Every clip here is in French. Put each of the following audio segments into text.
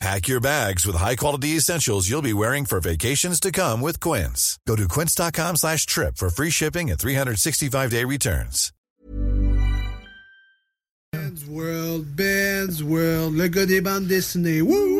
Pack your bags with high-quality essentials you'll be wearing for vacations to come with Quince. Go to quince.com slash trip for free shipping and 365-day returns. Ben's World, Ben's World, le des bandes dessinées. Wouh.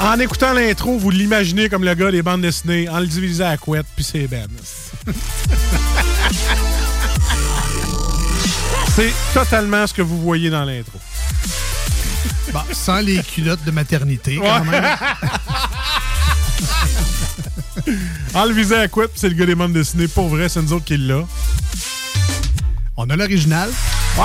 En écoutant l'intro, vous l'imaginez comme le gars des bandes dessinées, en le divisant à couette, puis c'est Ben. c'est totalement ce que vous voyez dans l'intro. Bon, sans les culottes de maternité, quand Ouais. même. En le visant à couette, puis c'est le gars des bandes dessinées. Pour vrai, c'est nous autres qui l'a. On a l'original. Ouais.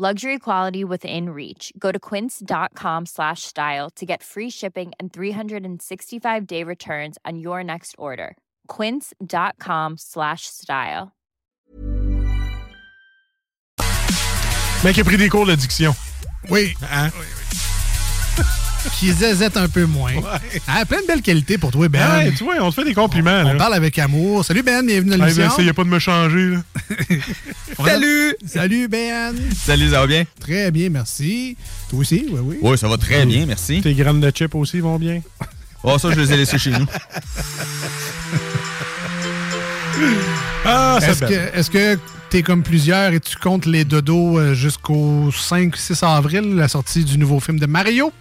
Luxury quality within reach. Go to quince.com slash style to get free shipping and 365 day returns on your next order. Quince.com slash style. Mais qui a pris des cours d'addiction. Oui. Hein? Qui zézette un peu moins. Ah, plein de belles qualités pour toi, Ben. Ouais, tu vois, on te fait des compliments. On là. parle avec amour. Salut, Ben. Bienvenue dans Hey, l'émission. ben, essayez pas de me changer. là. Salut! Salut, Ben. Salut, ça va bien? Très bien, merci. Toi aussi, oui, oui. Oui, ça va très bien, merci. Tes graines de chips aussi vont bien. Oh, ça, je les ai laissés chez nous. Ah, Est-ce c'est que est-ce que t'es comme plusieurs et tu comptes les dodos euh, jusqu'au 5-6 avril, la sortie du nouveau film de Mario?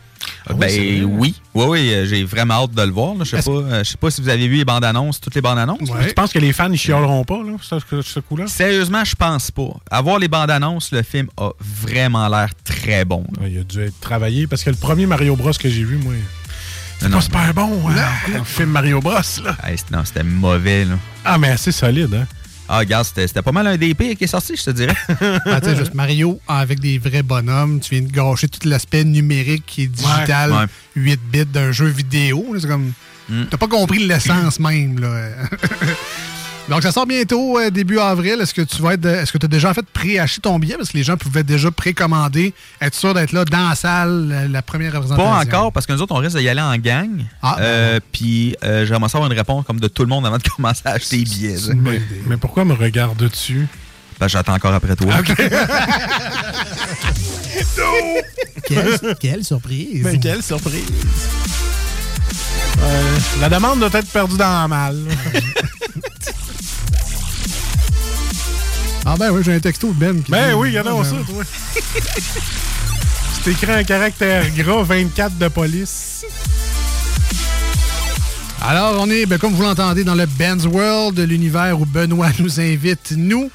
Ah ben vrai. oui, oui, oui, euh, j'ai vraiment hâte de le voir. là. Je sais pas, euh, je sais pas si vous avez vu les bandes annonces, toutes les bandes annonces. Ouais. Tu penses que les fans, ils chialeront pas, là, ce, coup-là? Sérieusement, je pense pas. Avoir les bandes annonces, le film a vraiment l'air très bon. Ouais, Il a dû être travaillé parce que le premier Mario Bros que j'ai vu, moi, c'est Non, pas super bon. hein, Le film Mario Bros, là. Hey, non, c'était mauvais. Là. Ah, mais assez solide, hein? Ah, regarde, c'était pas mal un des pires qui est sorti, je te dirais. Tu sais, juste Mario avec des vrais bonhommes. Tu viens de gâcher tout l'aspect numérique qui est digital, Ouais, ouais. 8 bits d'un jeu vidéo. C'est comme. Mm. T'as pas compris l'essence même, là. Donc, ça sort bientôt, euh, début avril. Est-ce que tu vas être. Est-ce que tu as déjà en fait préacheté ton billet? Parce que les gens pouvaient déjà précommander, être sûr d'être là dans la salle, la, la première représentation. Pas encore, parce que nous autres, on risque d'y aller en gang. Ah, Euh, Puis euh, j'aimerais savoir une réponse comme de tout le monde avant de commencer à acheter les billets. Mais, mais pourquoi me regardes-tu? Ben, j'attends encore après toi. Quelle, quelle surprise! Ben, quelle surprise! Euh, la demande doit être perdue dans la malle. Ah, ben oui, j'ai un texto de Ben. Qui ben dit- oui, regardons Ben ça, toi. C'est écrit en caractère gras 24 de police. Alors, on est, ben, comme vous l'entendez, dans le Ben's World, l'univers où Benoît nous invite, nous,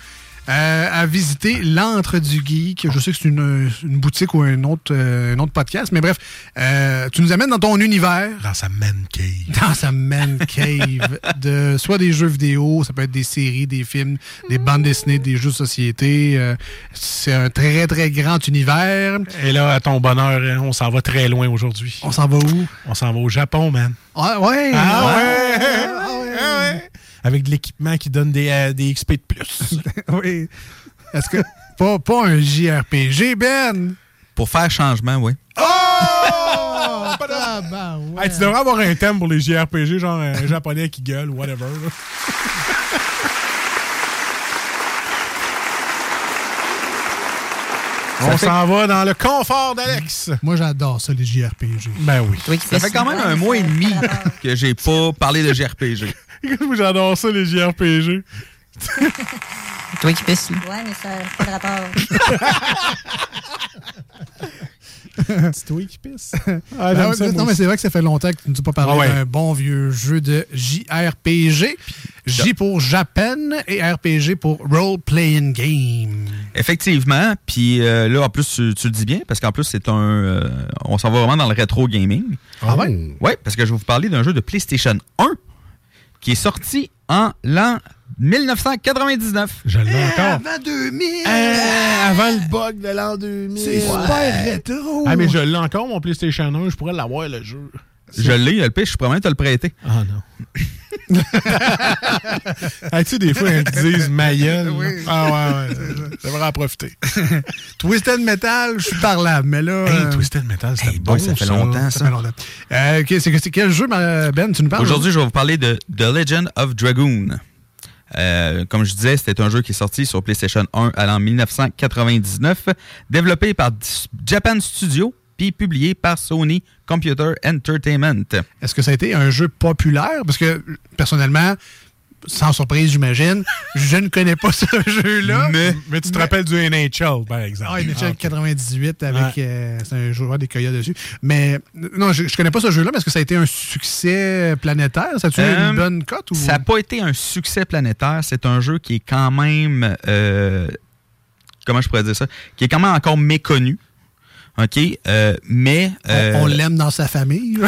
euh, à visiter l'antre du geek. Je sais que c'est une, une boutique ou un autre, euh, un autre podcast, mais bref, euh, tu nous amènes dans ton univers. Dans sa man cave. Dans sa man cave. de soit des jeux vidéo, ça peut être des séries, des films, des bandes dessinées, des jeux de société. C'est un très, très grand univers. Et là, à ton bonheur, hein, on s'en va très loin aujourd'hui. On s'en va où? On s'en va au Japon, man. Ah ouais! Ah ouais! Ah ouais! Avec de l'équipement qui donne des, euh, des XP de plus. oui. Est-ce que. Pas, pas un JRPG, Ben! Pour faire changement, oui. Oh! Hey, tu devrais avoir un thème pour les JRPG, genre un japonais qui gueule ou whatever. On s'en va dans le confort d'Alex. Moi, j'adore ça, les JRPG. Ben oui. Ça fait quand même un mois et demi que j'ai pas parlé de JRPG. Moi, j'adore ça, les JRPG. Toi qui pisses. Ouais, mais ça n'a pas de rapport. C'est toi qui pisse. Ah, j'aime non, ça, non, moi mais c'est vrai que ça fait longtemps que tu ne as pas parlé Ah ouais. d'un bon vieux jeu de JRPG. J pour Japan et RPG pour Role Playing Game. Effectivement. Puis euh, là, en plus, tu, tu le dis bien, parce qu'en plus, c'est un. euh, on s'en va vraiment dans le rétro gaming. Ah ouais? Oui, parce que je vais vous parler d'un jeu de PlayStation 1 qui est sorti en l'an 1999. Je l'ai encore. Avant 2000! Euh, avant le bug de l'an 2000. C'est super rétro! Ah, mais je l'ai encore, mon PlayStation 1. Je pourrais l'avoir, le jeu. Je l'ai, le pire, je suis promets de te le prêter. Ah non. Ah, tu sais, des fois, ils te disent ma gueule, là. Ah ouais, ouais. J'aimerais en profiter. Twisted Metal, je suis parlable, mais là. Hey, euh, Twisted Metal, c'était Hey, bon. ça fait longtemps, ça. fait longtemps. Euh, ok, c'est quel jeu, Ben, tu nous parles? Aujourd'hui, je vais vous parler de The Legend of Dragoon. Euh, comme je disais, c'était un jeu qui est sorti sur PlayStation 1 à l'an 1999, développé par Japan Studio, puis publié par Sony Computer Entertainment. Est-ce que ça a été un jeu populaire? Parce que, personnellement, sans surprise, j'imagine, je ne connais pas ce jeu-là. Mais, Mais tu te rappelles du NHL, par exemple. Ah, NHL Ah, ok. 98 avec. Ouais. euh, c'est un joueur des Coyotes dessus. Mais non, je, je connais pas ce jeu-là, mais est-ce que ça a été un succès planétaire? Ça a-tu eu Euh, une bonne cote? Ou... Ça n'a pas été un succès planétaire. C'est un jeu qui est quand même. euh, comment je pourrais dire ça? Qui est quand même encore méconnu. OK? Euh, mais. On- euh, on l'aime dans sa famille.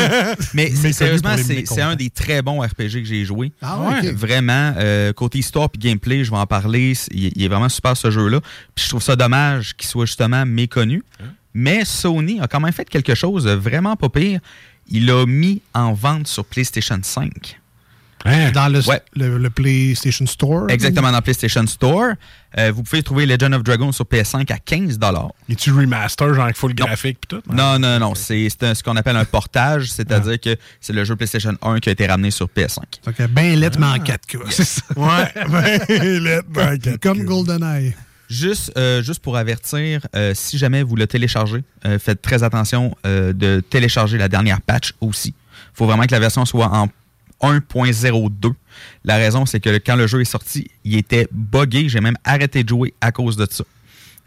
Mais sérieusement, c'est un des très bons RPG que j'ai joué. Ah ouais. Vraiment, euh, côté histoire puis gameplay, je vais en parler. Il, il est vraiment super ce jeu-là. Puis je trouve ça dommage qu'il soit justement méconnu. Hein? Mais Sony a quand même fait quelque chose de vraiment pas pire. Il l'a mis en vente sur PlayStation 5. Hein? dans le, Ouais. le, le PlayStation Store. Exactement, dans PlayStation Store. Euh, vous pouvez trouver Legend of Dragon sur PS5 à 15 Et tu remaster, genre avec full graphique pis tout? Non, non, non. C'est ce qu'on appelle un portage, c'est-à-dire que c'est le jeu PlayStation 1 qui a été ramené sur PS5. Donc, bien lettre, mais en 4K. C'est ça. Ouais, ben, lettre, ben, quatre Comme queues. GoldenEye. Juste, euh, juste pour avertir, euh, si jamais vous le téléchargez, faites très attention de télécharger la dernière patch aussi. Il faut vraiment que la version soit en 1.02. La raison, c'est que quand le jeu est sorti, il était buggé. J'ai même arrêté de jouer à cause de ça.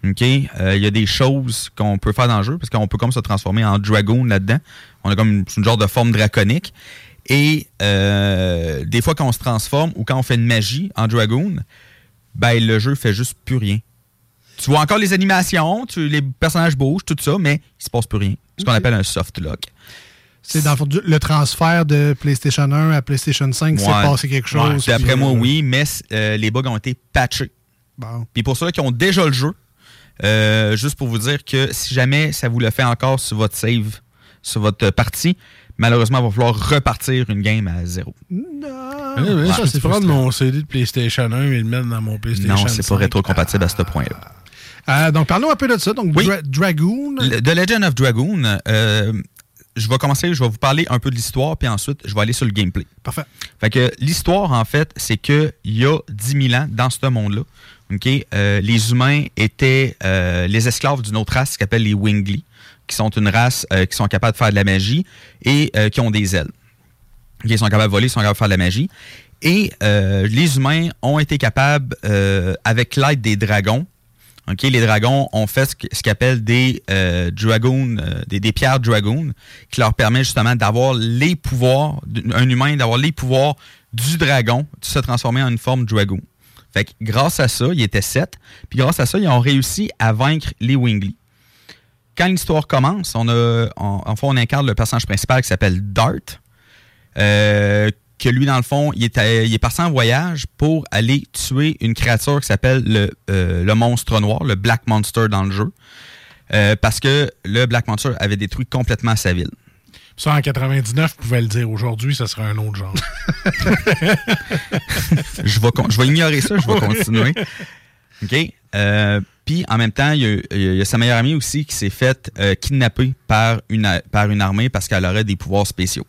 OK? Euh, Il y a des choses qu'on peut faire dans le jeu parce qu'on peut comme se transformer en dragon là-dedans. On a comme une, une genre de forme draconique. Et euh, des fois, quand on se transforme ou quand on fait une magie en dragon, ben le jeu fait juste plus rien. Tu vois encore les animations, tu, les personnages bougent, tout ça, mais il se passe plus rien. Ce qu'on appelle un soft lock. C'est dans le fond, du- le transfert de PlayStation 1 à PlayStation 5, c'est Ouais. passé quelque chose. Ouais, puis après puis, moi, euh, oui, mais euh, les bugs ont été patchés. Bon. Puis pour ceux qui ont déjà le jeu, euh, juste pour vous dire que si jamais ça vous le fait encore sur votre save, sur votre partie, malheureusement, il va falloir repartir une game à zéro. Ouais, ouais, ça, je c'est prendre mon CD de PlayStation 1 et le mettre dans mon PlayStation Non, c'est pas 5. rétro-compatible à ce point-là. Euh, donc, parlons un peu de ça. Donc, Oui. Dra- Dragoon. Le- The Legend of Dragoon, euh, je vais commencer, je vais vous parler un peu de l'histoire, puis ensuite, je vais aller sur le gameplay. Parfait. Fait que l'histoire, en fait, c'est qu'il y a 10 000 ans, dans ce monde-là, ok, euh, les humains étaient euh, les esclaves d'une autre race qui s'appelle les Wingly, qui sont une race euh, qui sont capables de faire de la magie et euh, qui ont des ailes. Ok, Ils sont capables de voler, ils sont capables de faire de la magie. Et euh, les humains ont été capables, euh, avec l'aide des dragons, Les dragons ont fait ce qu'ils appellent des euh, dragoons, euh, des, des pierres dragoon, qui leur permet justement d'avoir les pouvoirs, d'un humain, d'avoir les pouvoirs du dragon, de se transformer en une forme dragoon. Fait que grâce à ça, il était sept, puis grâce à ça, ils ont réussi à vaincre les Wingley. Quand l'histoire commence, on a, on incarne le personnage principal qui s'appelle Dart, euh, que lui, dans le fond, il est, à- il est parti en voyage pour aller tuer une créature qui s'appelle le, euh, le monstre noir, le Black Monster dans le jeu. Euh, parce que le Black Monster avait détruit complètement sa ville. Ça, en 99, vous pouvez le dire. Aujourd'hui, ça serait un autre genre. je, vais, je vais ignorer ça, je vais continuer. OK? Euh, Puis, en même temps, il y, a, il y a sa meilleure amie aussi qui s'est faite euh, kidnapper par une, a- par une armée parce qu'elle aurait des pouvoirs spéciaux.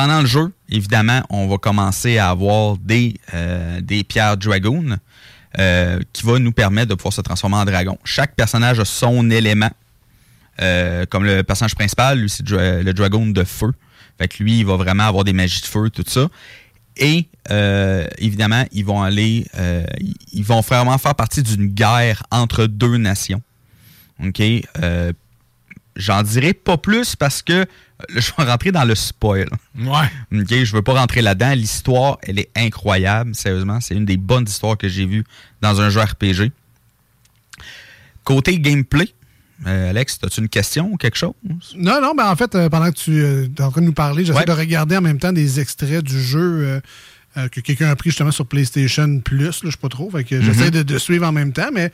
Pendant le jeu, évidemment, on va commencer à avoir des, euh, des pierres Dragoon euh, qui va nous permettre de pouvoir se transformer en dragon. Chaque personnage a son élément. Euh, comme le personnage principal, lui, c'est le dragon de feu. Fait lui, il va vraiment avoir des magies de feu, tout ça. Et euh, évidemment, ils vont aller, ils vont vraiment faire partie d'une guerre entre deux nations. OK? J'en dirai pas plus parce que euh, je vais rentrer dans le spoil. Ouais. OK? Je veux pas rentrer là-dedans. L'histoire, elle est incroyable, sérieusement. C'est une des bonnes histoires que j'ai vues dans un jeu RPG. Côté gameplay, euh, Alex, as-tu une question ou quelque chose? Non, non, ben en fait, euh, pendant que tu euh, es en train de nous parler, j'essaie Ouais. de regarder en même temps des extraits du jeu que quelqu'un a pris justement sur PlayStation Plus, là, je sais pas trop. Fait que j'essaie Mhm. de, de suivre en même temps, mais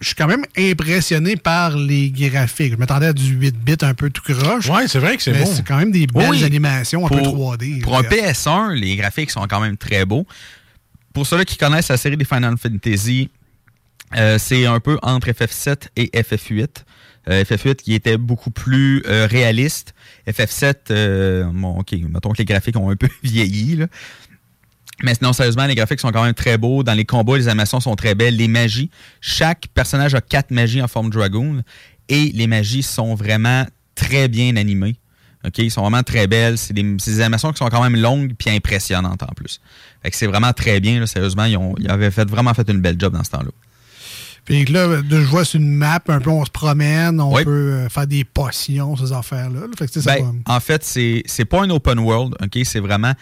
je suis quand même impressionné par les graphiques. Je m'attendais à du 8 bits un peu tout croche. Ouais, c'est vrai que c'est beau. C'est quand même des belles Oui. animations un peu Pour- 3D. Pour un là. PS1, les graphiques sont quand même très beaux. Pour ceux qui connaissent la série des Final Fantasy, euh, c'est un peu entre FF7 et FF8. Euh, FF8 qui était beaucoup plus euh, réaliste. FF7, euh, bon, ok, mettons que les graphiques ont un peu vieilli. là. Mais sinon, sérieusement, les graphiques sont quand même très beaux. Dans les combats, les animations sont très belles. Les magies, chaque personnage a quatre magies en forme dragoon. Et les magies sont vraiment très bien animées. OK, ils sont vraiment très belles. C'est des, animations qui sont quand même longues puis impressionnantes en plus. Fait c'est vraiment très bien, là, sérieusement. Ils, ont, ils avaient vraiment fait une belle job dans ce temps-là. Puis là, de, je vois sur une map, un peu, on se promène, on Oui. peut euh, faire des potions, ces affaires-là. là. Fait que, Ben, en fait, c'est c'est pas un open world, ok? C'est vraiment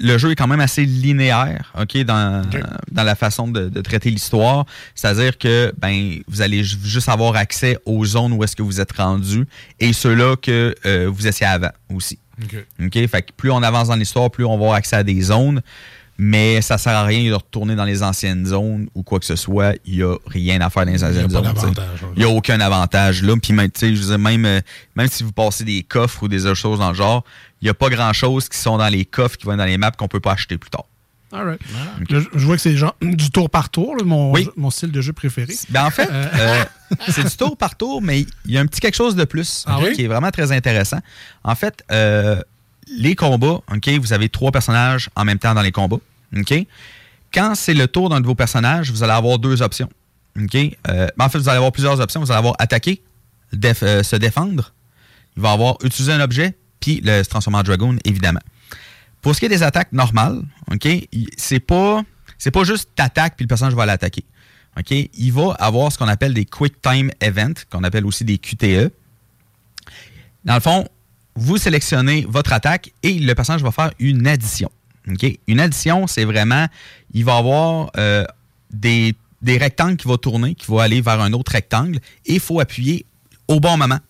le jeu est quand même assez linéaire, ok, dans dans la façon de, de traiter l'histoire. C'est-à-dire que ben vous allez ju- juste avoir accès aux zones où est-ce que vous êtes rendu et ceux-là que euh, vous étiez avant aussi. OK. OK? Fait que plus on avance dans l'histoire, plus on va avoir accès à des zones. Mais ça sert à rien de retourner dans les anciennes zones ou quoi que ce soit. Il n'y a rien à faire dans les anciennes zones. Il n'y a aucun avantage là. Puis même, tu sais, je veux dire, même, euh, même si vous passez des coffres ou des autres choses dans le genre, il n'y a pas grand-chose qui sont dans les coffres qui vont être dans les maps qu'on peut pas acheter plus tard. All right. Là, je- je vois que c'est genre du tour par tour, là, mon, Oui. jeu- mon style de jeu préféré. Ben en fait, euh, c'est du tour par tour, mais il y a un petit quelque chose de plus Ah oui? qui est vraiment très intéressant. En fait, euh, les combats, ok, vous avez trois personnages en même temps dans les combats. ok? Quand c'est le tour d'un de vos personnages, vous allez avoir deux options. ok? Euh, ben, en fait, vous allez avoir plusieurs options. Vous allez avoir attaquer, euh, se défendre. Il va avoir utiliser un objet, puis le se transformer en dragoon, évidemment. Pour ce qui est des attaques normales, OK, c'est pas c'est pas juste t'attaques puis le personnage va l'attaquer. OK, il va avoir ce qu'on appelle des quick time events, qu'on appelle aussi des QTE. Dans le fond, vous sélectionnez votre attaque et le personnage va faire une addition. Une addition, c'est vraiment, il va avoir euh, des, rectangles qui vont tourner, qui vont aller vers un autre rectangle et il faut appuyer au bon moment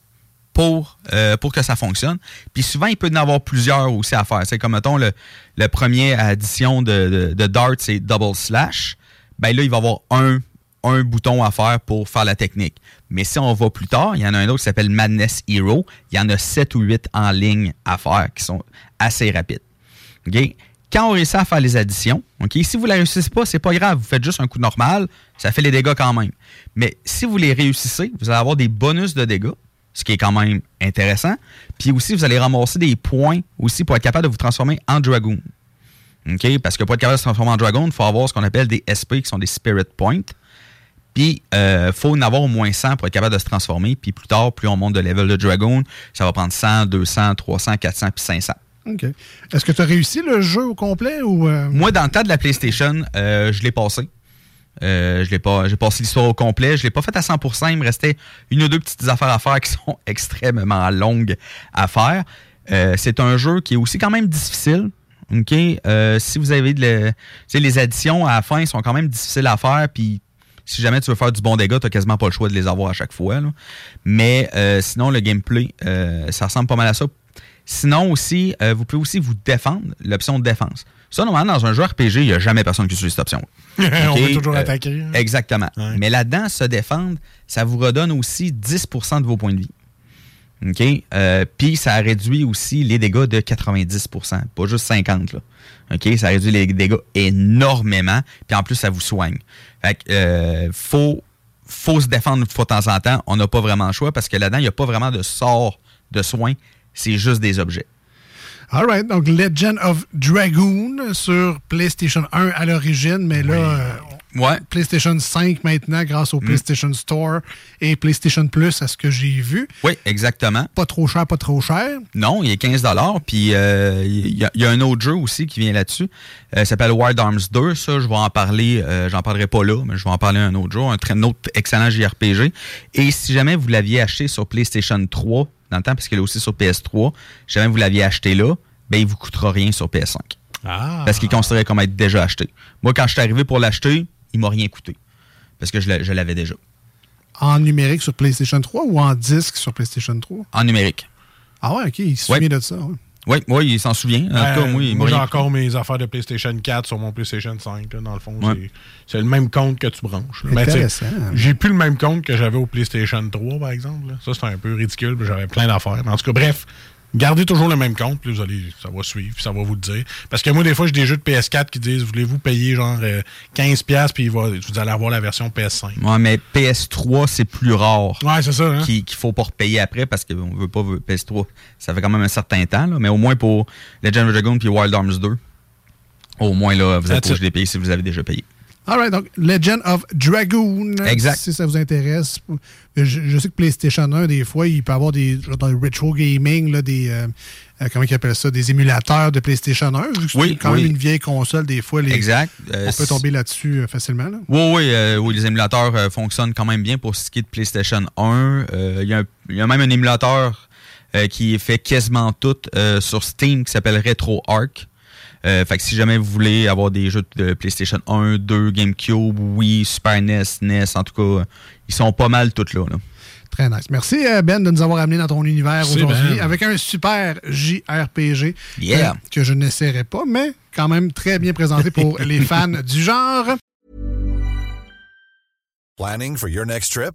pour, euh, que ça fonctionne. Puis souvent, il peut y en avoir plusieurs aussi à faire. C'est comme, mettons, le, le premier addition de, de, Dart, c'est double slash. Ben là, il va avoir un, un bouton à faire pour faire la technique. Mais si on va plus tard, il y en a un autre qui s'appelle Madness Hero. Il y en a 7 ou 8 en ligne à faire qui sont assez rapides. OK? Quand on réussit à faire les additions, si vous ne la réussissez pas, c'est pas grave. Vous faites juste un coup normal, ça fait les dégâts quand même. Mais si vous les réussissez, vous allez avoir des bonus de dégâts, ce qui est quand même intéressant. Puis aussi, vous allez ramasser des points aussi pour être capable de vous transformer en dragoon. OK? Parce que pour être capable de se transformer en dragon, il faut avoir ce qu'on appelle des SP, qui sont des Spirit Points. Puis, il faut en avoir au moins 100 pour être capable de se transformer. Puis plus tard, plus on monte de level de dragon, ça va prendre 100, 200, 300, 400, puis 500. OK. Est-ce que tu as réussi le jeu au complet ou. euh, Moi, dans le temps de la PlayStation, euh, je l'ai passé. Euh, je l'ai pas, j'ai passé l'histoire au complet. Je l'ai pas fait à 100%. Il me restait une ou deux petites affaires à faire qui sont extrêmement longues à faire. Euh, c'est un jeu qui est aussi quand même difficile. OK? Euh, si vous avez de le, tu sais, les additions à la fin sont quand même difficiles à faire. Puis si jamais tu veux faire du bon dégât, tu quasiment pas le choix de les avoir à chaque fois. là. Mais euh, sinon, le gameplay, euh, ça ressemble pas mal à ça. Sinon aussi, euh, vous pouvez aussi vous défendre, l'option de défense. Ça, normalement, dans un jeu RPG, il n'y a jamais personne qui utilise cette option. On peut toujours Euh, attaquer. hein. Exactement. Mais là-dedans, se défendre, ça vous redonne aussi 10% de vos points de vie. OK? Euh, Puis ça réduit aussi les dégâts de 90% pas juste 50 là. OK? Ça réduit les dégâts énormément. Puis en plus, ça vous soigne. Fait que, euh, faut, faut se défendre une fois de temps en temps. On n'a pas vraiment le choix parce que là-dedans, il n'y a pas vraiment de sort de soins. C'est juste des objets. Alright, donc Legend of Dragoon sur PlayStation 1 à l'origine, mais là, euh, Ouais. PlayStation 5 maintenant grâce au PlayStation Store et PlayStation Plus à ce que j'ai vu. Oui, exactement. Pas trop cher, pas trop cher. Non, il est 15 Puis euh, il y, a- il y a un autre jeu aussi qui vient là-dessus. Euh, ça s'appelle Wild Arms 2. Ça, je vais en parler. euh, J'en parlerai pas là, mais je vais en parler un autre jour. Un, très- un autre excellent JRPG. Et si jamais vous l'aviez acheté sur PlayStation 3, dans le temps, parce qu'il est aussi sur PS3, si jamais vous l'aviez acheté là, ben il vous coûtera rien sur PS5. Ah. Parce qu'il est considéré comme être déjà acheté. Moi, quand je suis arrivé pour l'acheter, il m'a rien coûté. Parce que je l'a- je l'avais déjà. En numérique sur PlayStation 3 ou en disque sur PlayStation 3? En numérique. Ah ouais, ok, il se Ouais. souvient de ça. ouais. Oui, oui, il s'en souvient. En tout cas, moi, il moi, j'ai encore mes affaires de PlayStation 4 sur mon PlayStation 5. là, dans le fond, Ouais. c'est- le même compte que tu branches. Intéressant. J'ai plus le même compte que j'avais au PlayStation 3, par exemple. là. Ça, c'est un peu ridicule. J'avais plein d'affaires. En tout cas, bref, gardez toujours le même compte. Puis vous allez, ça va suivre. Puis ça va vous le dire. Parce que moi, des fois, j'ai des jeux de PS4 qui disent Voulez-vous payer genre euh, 15$, puis il va- vous allez avoir la version PS5. Ouais, mais PS3, c'est plus rare. Ouais, c'est ça. Hein? Qu'il qu'il faut pas repayer après parce qu'on veut pas PS3. Ça fait quand même un certain temps, là, mais au moins pour Legend of Dragoon puis Wild Arms 2, au moins là, vous êtes obligé de les payer si vous avez déjà payé. Alright, donc Legend of Dragoon. Exact. Si ça vous intéresse. Je, je sais que PlayStation 1, des fois, il peut avoir des. genre Dans le retro gaming, là, des. euh, euh, comment ils appellent ça Des émulateurs de PlayStation 1. Vu que c'est Oui, quand oui. même une vieille console, des fois, les, Exact. Euh, on peut c'est- tomber là-dessus euh, facilement. là. Oui, oui, euh, oui, les émulateurs euh, fonctionnent quand même bien pour ce qui est de PlayStation 1. Euh, Il y, a y même un émulateur euh, qui est fait quasiment tout euh, sur Steam qui s'appelle RetroArch. Euh, fait que si jamais vous voulez avoir des jeux de PlayStation 1, 2, GameCube, Wii, Super NES, NES, en tout cas, ils sont pas mal tous là. là. Très nice. Merci, euh, Ben, de nous avoir amené dans ton univers aujourd'hui Ben. avec un super JRPG Yeah. euh, que je n'essaierai pas, mais quand même très bien présenté pour les fans du genre. Planning for your next trip?